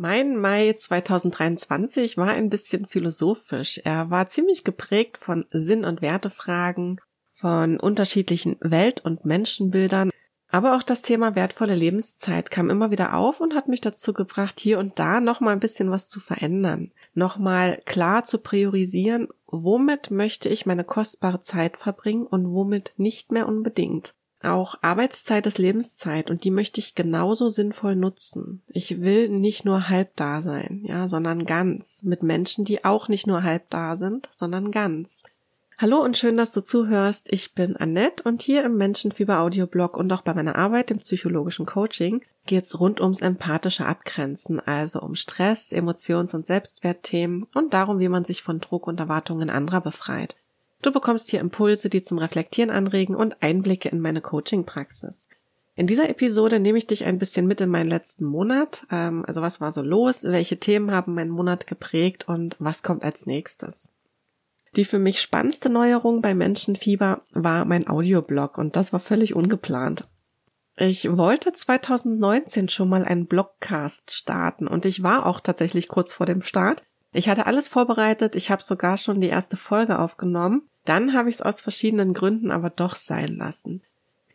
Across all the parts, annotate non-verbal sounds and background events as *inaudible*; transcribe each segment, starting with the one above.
Mein Mai 2023 war ein bisschen philosophisch. Er war ziemlich geprägt von Sinn- und Wertefragen, von unterschiedlichen Welt- und Menschenbildern. Aber auch das Thema wertvolle Lebenszeit kam immer wieder auf und hat mich dazu gebracht, hier und da nochmal ein bisschen was zu verändern. Nochmal klar zu priorisieren, womit möchte ich meine kostbare Zeit verbringen und womit nicht mehr unbedingt. Auch Arbeitszeit ist Lebenszeit und die möchte ich genauso sinnvoll nutzen. Ich will nicht nur halb da sein, ja, sondern ganz mit Menschen, die auch nicht nur halb da sind, sondern ganz. Hallo und schön, dass du zuhörst. Ich bin Annette und hier im Menschenfieber Audioblog und auch bei meiner Arbeit im psychologischen Coaching geht's rund ums empathische Abgrenzen, also um Stress, Emotions- und Selbstwertthemen und darum, wie man sich von Druck und Erwartungen anderer befreit. Du bekommst hier Impulse, die zum Reflektieren anregen und Einblicke in meine Coaching-Praxis. In dieser Episode nehme ich dich ein bisschen mit in meinen letzten Monat. Ähm, also was war so los? Welche Themen haben meinen Monat geprägt und was kommt als nächstes? Die für mich spannendste Neuerung bei Menschenfieber war mein Audioblog und das war völlig ungeplant. Ich wollte 2019 schon mal einen Blogcast starten und ich war auch tatsächlich kurz vor dem Start. Ich hatte alles vorbereitet, ich habe sogar schon die erste Folge aufgenommen. Dann habe ich es aus verschiedenen Gründen aber doch sein lassen.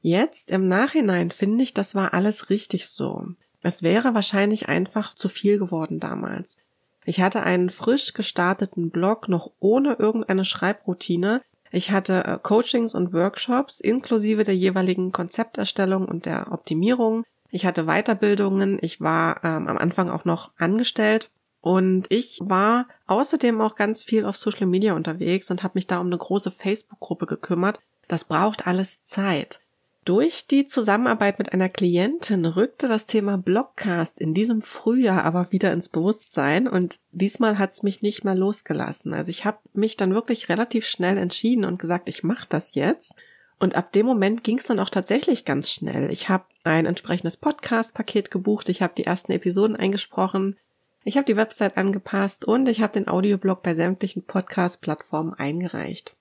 Jetzt im Nachhinein finde ich, das war alles richtig so. Es wäre wahrscheinlich einfach zu viel geworden damals. Ich hatte einen frisch gestarteten Blog noch ohne irgendeine Schreibroutine. Ich hatte äh, Coachings und Workshops inklusive der jeweiligen Konzepterstellung und der Optimierung. Ich hatte Weiterbildungen. Ich war ähm, am Anfang auch noch angestellt und ich war außerdem auch ganz viel auf Social Media unterwegs und habe mich da um eine große Facebook-Gruppe gekümmert. Das braucht alles Zeit. Durch die Zusammenarbeit mit einer Klientin rückte das Thema Blogcast in diesem Frühjahr aber wieder ins Bewusstsein und diesmal hat's mich nicht mehr losgelassen. Also ich habe mich dann wirklich relativ schnell entschieden und gesagt, ich mache das jetzt. Und ab dem Moment ging's dann auch tatsächlich ganz schnell. Ich habe ein entsprechendes Podcast-Paket gebucht, ich habe die ersten Episoden eingesprochen, ich habe die Website angepasst und ich habe den Audioblog bei sämtlichen Podcast-Plattformen eingereicht.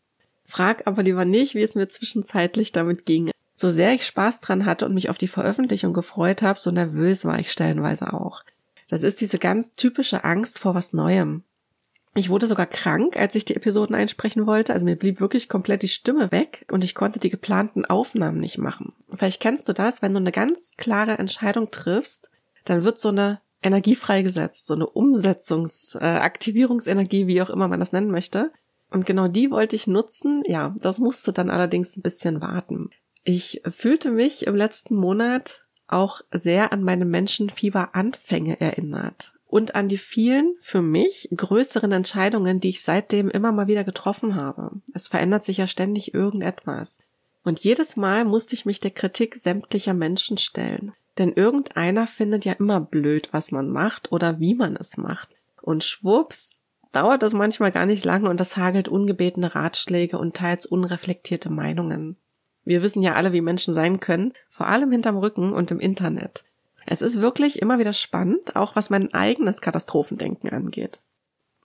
Frag aber lieber nicht, wie es mir zwischenzeitlich damit ging. So sehr ich Spaß dran hatte und mich auf die Veröffentlichung gefreut habe, so nervös war ich stellenweise auch. Das ist diese ganz typische Angst vor was Neuem. Ich wurde sogar krank, als ich die Episoden einsprechen wollte. Also mir blieb wirklich komplett die Stimme weg und ich konnte die geplanten Aufnahmen nicht machen. Vielleicht kennst du das, wenn du eine ganz klare Entscheidung triffst, dann wird so eine Energie freigesetzt, so eine Umsetzungs-, äh, Aktivierungsenergie, wie auch immer man das nennen möchte. Und genau die wollte ich nutzen. Ja, das musste dann allerdings ein bisschen warten. Ich fühlte mich im letzten Monat auch sehr an meine Menschenfieber-Anfänge erinnert und an die vielen für mich größeren Entscheidungen, die ich seitdem immer mal wieder getroffen habe. Es verändert sich ja ständig irgendetwas. Und jedes Mal musste ich mich der Kritik sämtlicher Menschen stellen. Denn irgendeiner findet ja immer blöd, was man macht oder wie man es macht. Und schwupps, dauert das manchmal gar nicht lange und das hagelt ungebetene Ratschläge und teils unreflektierte Meinungen. Wir wissen ja alle, wie Menschen sein können, vor allem hinterm Rücken und im Internet. Es ist wirklich immer wieder spannend, auch was mein eigenes Katastrophendenken angeht.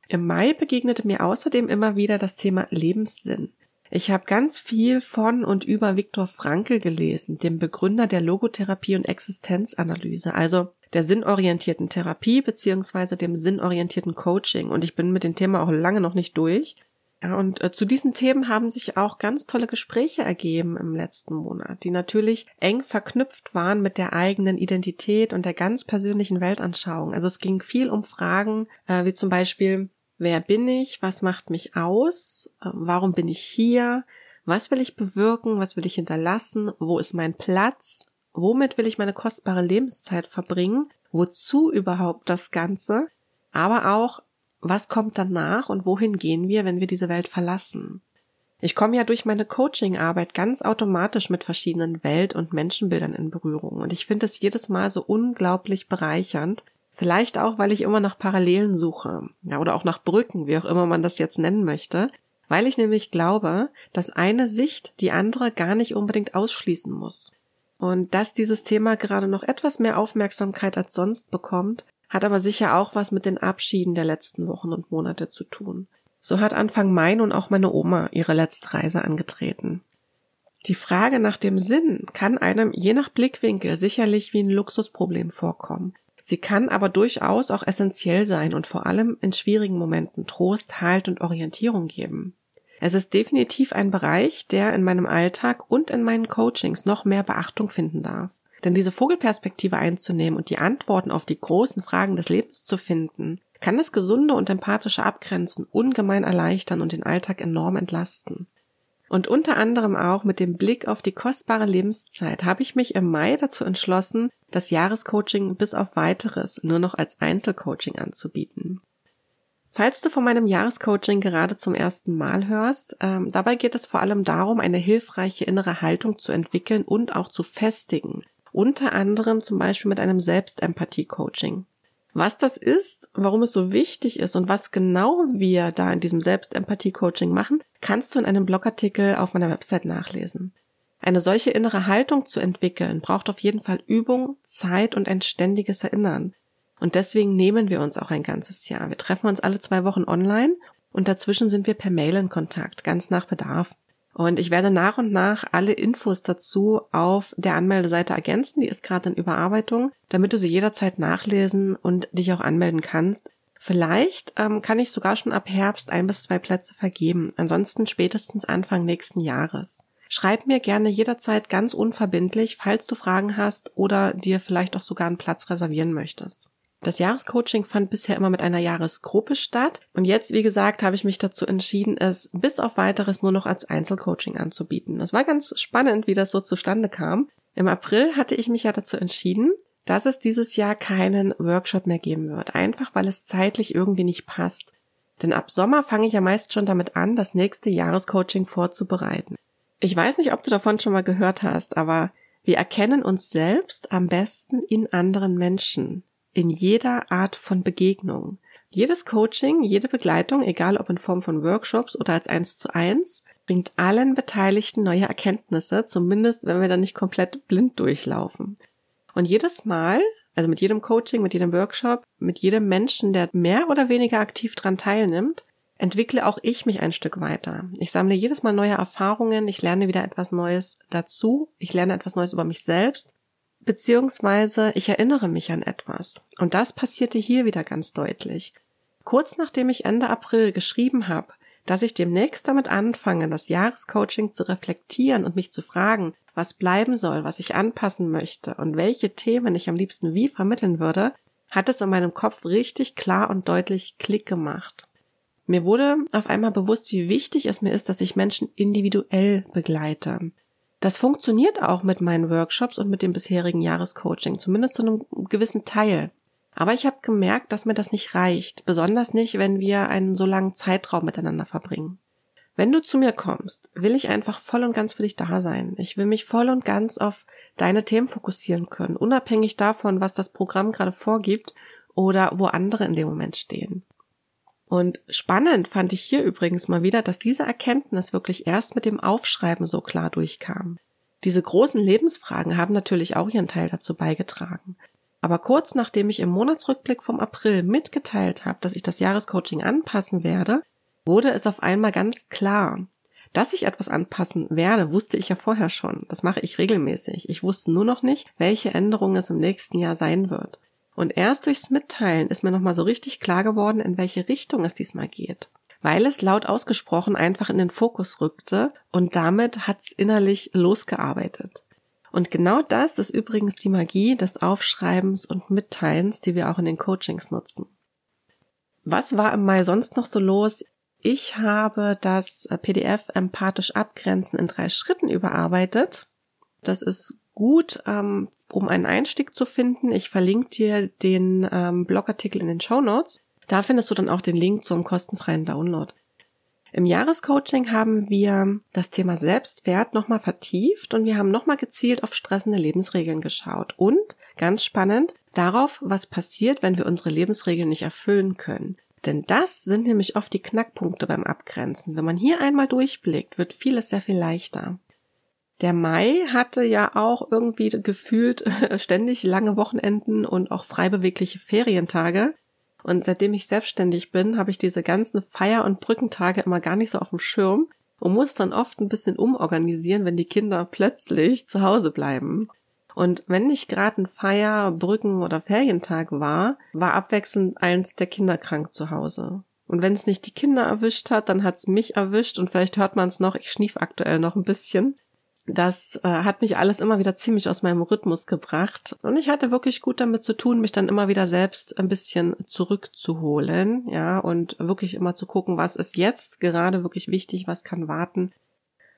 Im Mai begegnete mir außerdem immer wieder das Thema Lebenssinn. Ich habe ganz viel von und über Viktor Frankl gelesen, dem Begründer der Logotherapie und Existenzanalyse, also der sinnorientierten Therapie beziehungsweise dem sinnorientierten Coaching. Und ich bin mit dem Thema auch lange noch nicht durch. Ja, und äh, zu diesen Themen haben sich auch ganz tolle Gespräche ergeben im letzten Monat, die natürlich eng verknüpft waren mit der eigenen Identität und der ganz persönlichen Weltanschauung. Also es ging viel um Fragen, äh, wie zum Beispiel, Wer bin ich? Was macht mich aus? Ähm, warum bin ich hier? Was will ich bewirken? Was will ich hinterlassen? Wo ist mein Platz? Womit will ich meine kostbare Lebenszeit verbringen? Wozu überhaupt das Ganze? Aber auch, was kommt danach und wohin gehen wir, wenn wir diese Welt verlassen? Ich komme ja durch meine Coaching-Arbeit ganz automatisch mit verschiedenen Welt- und Menschenbildern in Berührung und ich finde es jedes Mal so unglaublich bereichernd, Vielleicht auch, weil ich immer nach Parallelen suche. Ja, oder auch nach Brücken, wie auch immer man das jetzt nennen möchte. Weil ich nämlich glaube, dass eine Sicht die andere gar nicht unbedingt ausschließen muss. Und dass dieses Thema gerade noch etwas mehr Aufmerksamkeit als sonst bekommt, hat aber sicher auch was mit den Abschieden der letzten Wochen und Monate zu tun. So hat Anfang Mai nun auch meine Oma ihre letzte Reise angetreten. Die Frage nach dem Sinn kann einem je nach Blickwinkel sicherlich wie ein Luxusproblem vorkommen. Sie kann aber durchaus auch essentiell sein und vor allem in schwierigen Momenten Trost, Halt und Orientierung geben. Es ist definitiv ein Bereich, der in meinem Alltag und in meinen Coachings noch mehr Beachtung finden darf. Denn diese Vogelperspektive einzunehmen und die Antworten auf die großen Fragen des Lebens zu finden, kann das gesunde und empathische Abgrenzen ungemein erleichtern und den Alltag enorm entlasten. Und unter anderem auch mit dem Blick auf die kostbare Lebenszeit habe ich mich im Mai dazu entschlossen, das Jahrescoaching bis auf weiteres nur noch als Einzelcoaching anzubieten. Falls du von meinem Jahrescoaching gerade zum ersten Mal hörst, ähm, dabei geht es vor allem darum, eine hilfreiche innere Haltung zu entwickeln und auch zu festigen. Unter anderem zum Beispiel mit einem Selbstempathie-Coaching. Was das ist, warum es so wichtig ist und was genau wir da in diesem Selbstempathie-Coaching machen, kannst du in einem Blogartikel auf meiner Website nachlesen. Eine solche innere Haltung zu entwickeln, braucht auf jeden Fall Übung, Zeit und ein ständiges Erinnern. Und deswegen nehmen wir uns auch ein ganzes Jahr. Wir treffen uns alle zwei Wochen online und dazwischen sind wir per Mail in Kontakt, ganz nach Bedarf. Und ich werde nach und nach alle Infos dazu auf der Anmeldeseite ergänzen. Die ist gerade in Überarbeitung, damit du sie jederzeit nachlesen und dich auch anmelden kannst. Vielleicht ähm, kann ich sogar schon ab Herbst ein bis zwei Plätze vergeben. Ansonsten spätestens Anfang nächsten Jahres. Schreib mir gerne jederzeit ganz unverbindlich, falls du Fragen hast oder dir vielleicht auch sogar einen Platz reservieren möchtest. Das Jahrescoaching fand bisher immer mit einer Jahresgruppe statt. Und jetzt, wie gesagt, habe ich mich dazu entschieden, es bis auf weiteres nur noch als Einzelcoaching anzubieten. Das war ganz spannend, wie das so zustande kam. Im April hatte ich mich ja dazu entschieden, dass es dieses Jahr keinen Workshop mehr geben wird. Einfach weil es zeitlich irgendwie nicht passt. Denn ab Sommer fange ich ja meist schon damit an, das nächste Jahrescoaching vorzubereiten. Ich weiß nicht, ob du davon schon mal gehört hast, aber wir erkennen uns selbst am besten in anderen Menschen in jeder Art von Begegnung. Jedes Coaching, jede Begleitung, egal ob in Form von Workshops oder als eins zu eins, bringt allen Beteiligten neue Erkenntnisse, zumindest wenn wir dann nicht komplett blind durchlaufen. Und jedes Mal, also mit jedem Coaching, mit jedem Workshop, mit jedem Menschen, der mehr oder weniger aktiv dran teilnimmt, entwickle auch ich mich ein Stück weiter. Ich sammle jedes Mal neue Erfahrungen, ich lerne wieder etwas Neues dazu, ich lerne etwas Neues über mich selbst beziehungsweise ich erinnere mich an etwas. Und das passierte hier wieder ganz deutlich. Kurz nachdem ich Ende April geschrieben habe, dass ich demnächst damit anfange, das Jahrescoaching zu reflektieren und mich zu fragen, was bleiben soll, was ich anpassen möchte und welche Themen ich am liebsten wie vermitteln würde, hat es in meinem Kopf richtig klar und deutlich Klick gemacht. Mir wurde auf einmal bewusst, wie wichtig es mir ist, dass ich Menschen individuell begleite. Das funktioniert auch mit meinen Workshops und mit dem bisherigen Jahrescoaching, zumindest zu einem gewissen Teil. Aber ich habe gemerkt, dass mir das nicht reicht, besonders nicht, wenn wir einen so langen Zeitraum miteinander verbringen. Wenn du zu mir kommst, will ich einfach voll und ganz für dich da sein. Ich will mich voll und ganz auf deine Themen fokussieren können, unabhängig davon, was das Programm gerade vorgibt oder wo andere in dem Moment stehen. Und spannend fand ich hier übrigens mal wieder, dass diese Erkenntnis wirklich erst mit dem Aufschreiben so klar durchkam. Diese großen Lebensfragen haben natürlich auch ihren Teil dazu beigetragen. Aber kurz nachdem ich im Monatsrückblick vom April mitgeteilt habe, dass ich das Jahrescoaching anpassen werde, wurde es auf einmal ganz klar. Dass ich etwas anpassen werde, wusste ich ja vorher schon. Das mache ich regelmäßig. Ich wusste nur noch nicht, welche Änderungen es im nächsten Jahr sein wird. Und erst durchs Mitteilen ist mir nochmal so richtig klar geworden, in welche Richtung es diesmal geht. Weil es laut ausgesprochen einfach in den Fokus rückte und damit hat's innerlich losgearbeitet. Und genau das ist übrigens die Magie des Aufschreibens und Mitteilens, die wir auch in den Coachings nutzen. Was war im Mai sonst noch so los? Ich habe das PDF empathisch abgrenzen in drei Schritten überarbeitet. Das ist gut, ähm, um einen Einstieg zu finden. Ich verlinke dir den ähm, Blogartikel in den Show Notes. Da findest du dann auch den Link zum kostenfreien Download. Im Jahrescoaching haben wir das Thema Selbstwert nochmal vertieft und wir haben nochmal gezielt auf stressende Lebensregeln geschaut und, ganz spannend, darauf, was passiert, wenn wir unsere Lebensregeln nicht erfüllen können. Denn das sind nämlich oft die Knackpunkte beim Abgrenzen. Wenn man hier einmal durchblickt, wird vieles sehr viel leichter. Der Mai hatte ja auch irgendwie gefühlt *laughs* ständig lange Wochenenden und auch frei bewegliche Ferientage. Und seitdem ich selbstständig bin, habe ich diese ganzen Feier- und Brückentage immer gar nicht so auf dem Schirm und muss dann oft ein bisschen umorganisieren, wenn die Kinder plötzlich zu Hause bleiben. Und wenn nicht gerade ein Feier-, Brücken- oder Ferientag war, war abwechselnd eins der Kinder krank zu Hause. Und wenn es nicht die Kinder erwischt hat, dann hat es mich erwischt und vielleicht hört man es noch, ich schnief aktuell noch ein bisschen. Das äh, hat mich alles immer wieder ziemlich aus meinem Rhythmus gebracht. Und ich hatte wirklich gut damit zu tun, mich dann immer wieder selbst ein bisschen zurückzuholen, ja, und wirklich immer zu gucken, was ist jetzt gerade wirklich wichtig, was kann warten.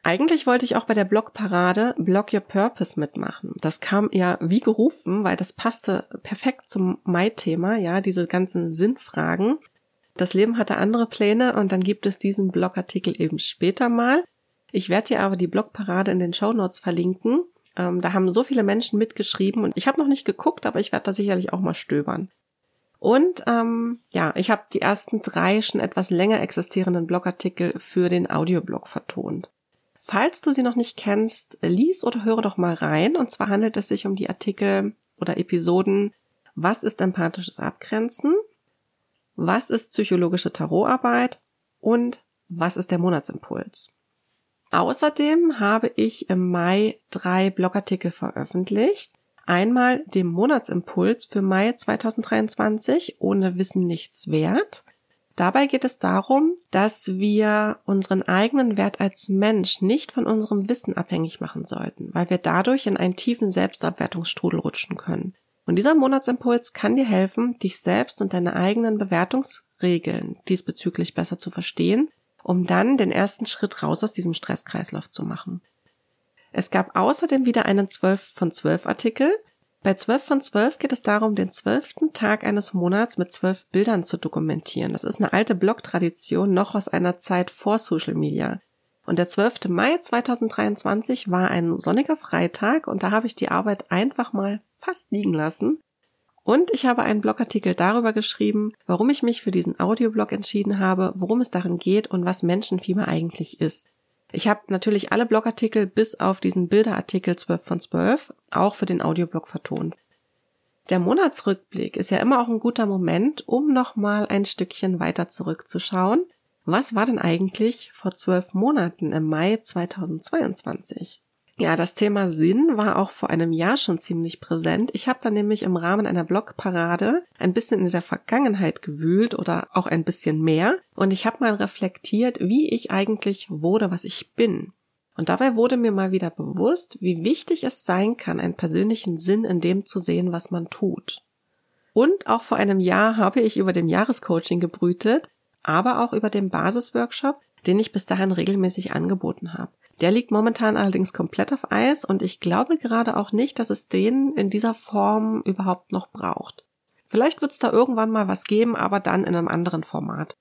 Eigentlich wollte ich auch bei der Blogparade Blog Your Purpose mitmachen. Das kam ja wie gerufen, weil das passte perfekt zum Mai-Thema, ja, diese ganzen Sinnfragen. Das Leben hatte andere Pläne und dann gibt es diesen Blogartikel eben später mal. Ich werde dir aber die Blogparade in den Show Notes verlinken. Ähm, da haben so viele Menschen mitgeschrieben und ich habe noch nicht geguckt, aber ich werde da sicherlich auch mal stöbern. Und ähm, ja, ich habe die ersten drei schon etwas länger existierenden Blogartikel für den Audioblog vertont. Falls du sie noch nicht kennst, lies oder höre doch mal rein. Und zwar handelt es sich um die Artikel oder Episoden Was ist empathisches Abgrenzen? Was ist psychologische Tarotarbeit? Und was ist der Monatsimpuls? Außerdem habe ich im Mai drei Blogartikel veröffentlicht. Einmal dem Monatsimpuls für Mai 2023 ohne Wissen nichts wert. Dabei geht es darum, dass wir unseren eigenen Wert als Mensch nicht von unserem Wissen abhängig machen sollten, weil wir dadurch in einen tiefen Selbstabwertungsstrudel rutschen können. Und dieser Monatsimpuls kann dir helfen, dich selbst und deine eigenen Bewertungsregeln diesbezüglich besser zu verstehen, um dann den ersten Schritt raus aus diesem Stresskreislauf zu machen. Es gab außerdem wieder einen 12 von 12 Artikel, bei 12 von 12 geht es darum, den zwölften Tag eines Monats mit zwölf Bildern zu dokumentieren. Das ist eine alte Blog-Tradition, noch aus einer Zeit vor Social Media. Und der 12. Mai 2023 war ein sonniger Freitag und da habe ich die Arbeit einfach mal fast liegen lassen. Und ich habe einen Blogartikel darüber geschrieben, warum ich mich für diesen Audioblog entschieden habe, worum es darin geht und was Menschenfieber eigentlich ist. Ich habe natürlich alle Blogartikel bis auf diesen Bilderartikel 12 von 12 auch für den Audioblog vertont. Der Monatsrückblick ist ja immer auch ein guter Moment, um nochmal ein Stückchen weiter zurückzuschauen. Was war denn eigentlich vor zwölf Monaten im Mai 2022? Ja, das Thema Sinn war auch vor einem Jahr schon ziemlich präsent. Ich habe da nämlich im Rahmen einer Blogparade ein bisschen in der Vergangenheit gewühlt oder auch ein bisschen mehr und ich habe mal reflektiert, wie ich eigentlich wurde, was ich bin. Und dabei wurde mir mal wieder bewusst, wie wichtig es sein kann, einen persönlichen Sinn in dem zu sehen, was man tut. Und auch vor einem Jahr habe ich über dem Jahrescoaching gebrütet, aber auch über den Basisworkshop, den ich bis dahin regelmäßig angeboten habe. Der liegt momentan allerdings komplett auf Eis und ich glaube gerade auch nicht, dass es den in dieser Form überhaupt noch braucht. Vielleicht wird es da irgendwann mal was geben, aber dann in einem anderen Format.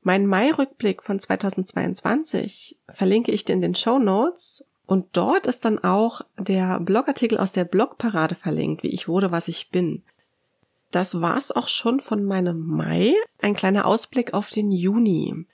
Mein Mai-Rückblick von 2022 verlinke ich dir in den Show Notes und dort ist dann auch der Blogartikel aus der Blogparade verlinkt, wie ich wurde, was ich bin. Das war's auch schon von meinem Mai. Ein kleiner Ausblick auf den Juni.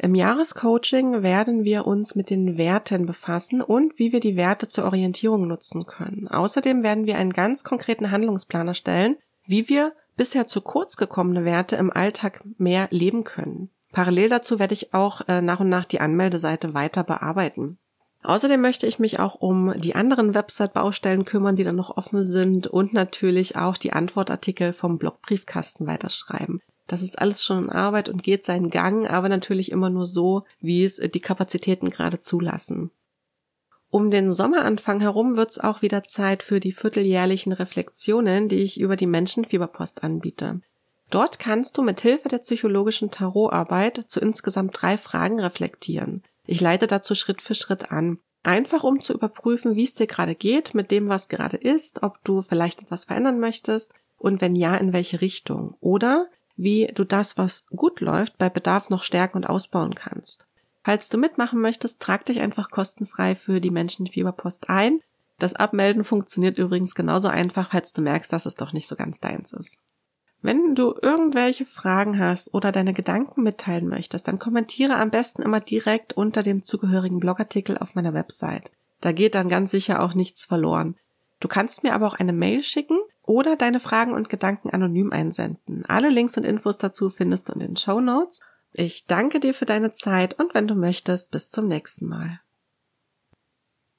Im Jahrescoaching werden wir uns mit den Werten befassen und wie wir die Werte zur Orientierung nutzen können. Außerdem werden wir einen ganz konkreten Handlungsplan erstellen, wie wir bisher zu kurz gekommene Werte im Alltag mehr leben können. Parallel dazu werde ich auch äh, nach und nach die Anmeldeseite weiter bearbeiten. Außerdem möchte ich mich auch um die anderen Website-Baustellen kümmern, die dann noch offen sind und natürlich auch die Antwortartikel vom Blogbriefkasten weiterschreiben. Das ist alles schon in Arbeit und geht seinen Gang, aber natürlich immer nur so, wie es die Kapazitäten gerade zulassen. Um den Sommeranfang herum wird es auch wieder Zeit für die vierteljährlichen Reflexionen, die ich über die Menschenfieberpost anbiete. Dort kannst du mit Hilfe der psychologischen Tarotarbeit zu insgesamt drei Fragen reflektieren. Ich leite dazu Schritt für Schritt an. Einfach um zu überprüfen, wie es dir gerade geht mit dem, was gerade ist, ob du vielleicht etwas verändern möchtest und wenn ja, in welche Richtung. Oder wie du das, was gut läuft, bei Bedarf noch stärken und ausbauen kannst. Falls du mitmachen möchtest, trag dich einfach kostenfrei für die Menschenfieberpost ein. Das Abmelden funktioniert übrigens genauso einfach, falls du merkst, dass es doch nicht so ganz deins ist. Wenn du irgendwelche Fragen hast oder deine Gedanken mitteilen möchtest, dann kommentiere am besten immer direkt unter dem zugehörigen Blogartikel auf meiner Website. Da geht dann ganz sicher auch nichts verloren. Du kannst mir aber auch eine Mail schicken oder deine Fragen und Gedanken anonym einsenden. Alle Links und Infos dazu findest du in den Show Notes. Ich danke dir für deine Zeit und wenn du möchtest, bis zum nächsten Mal.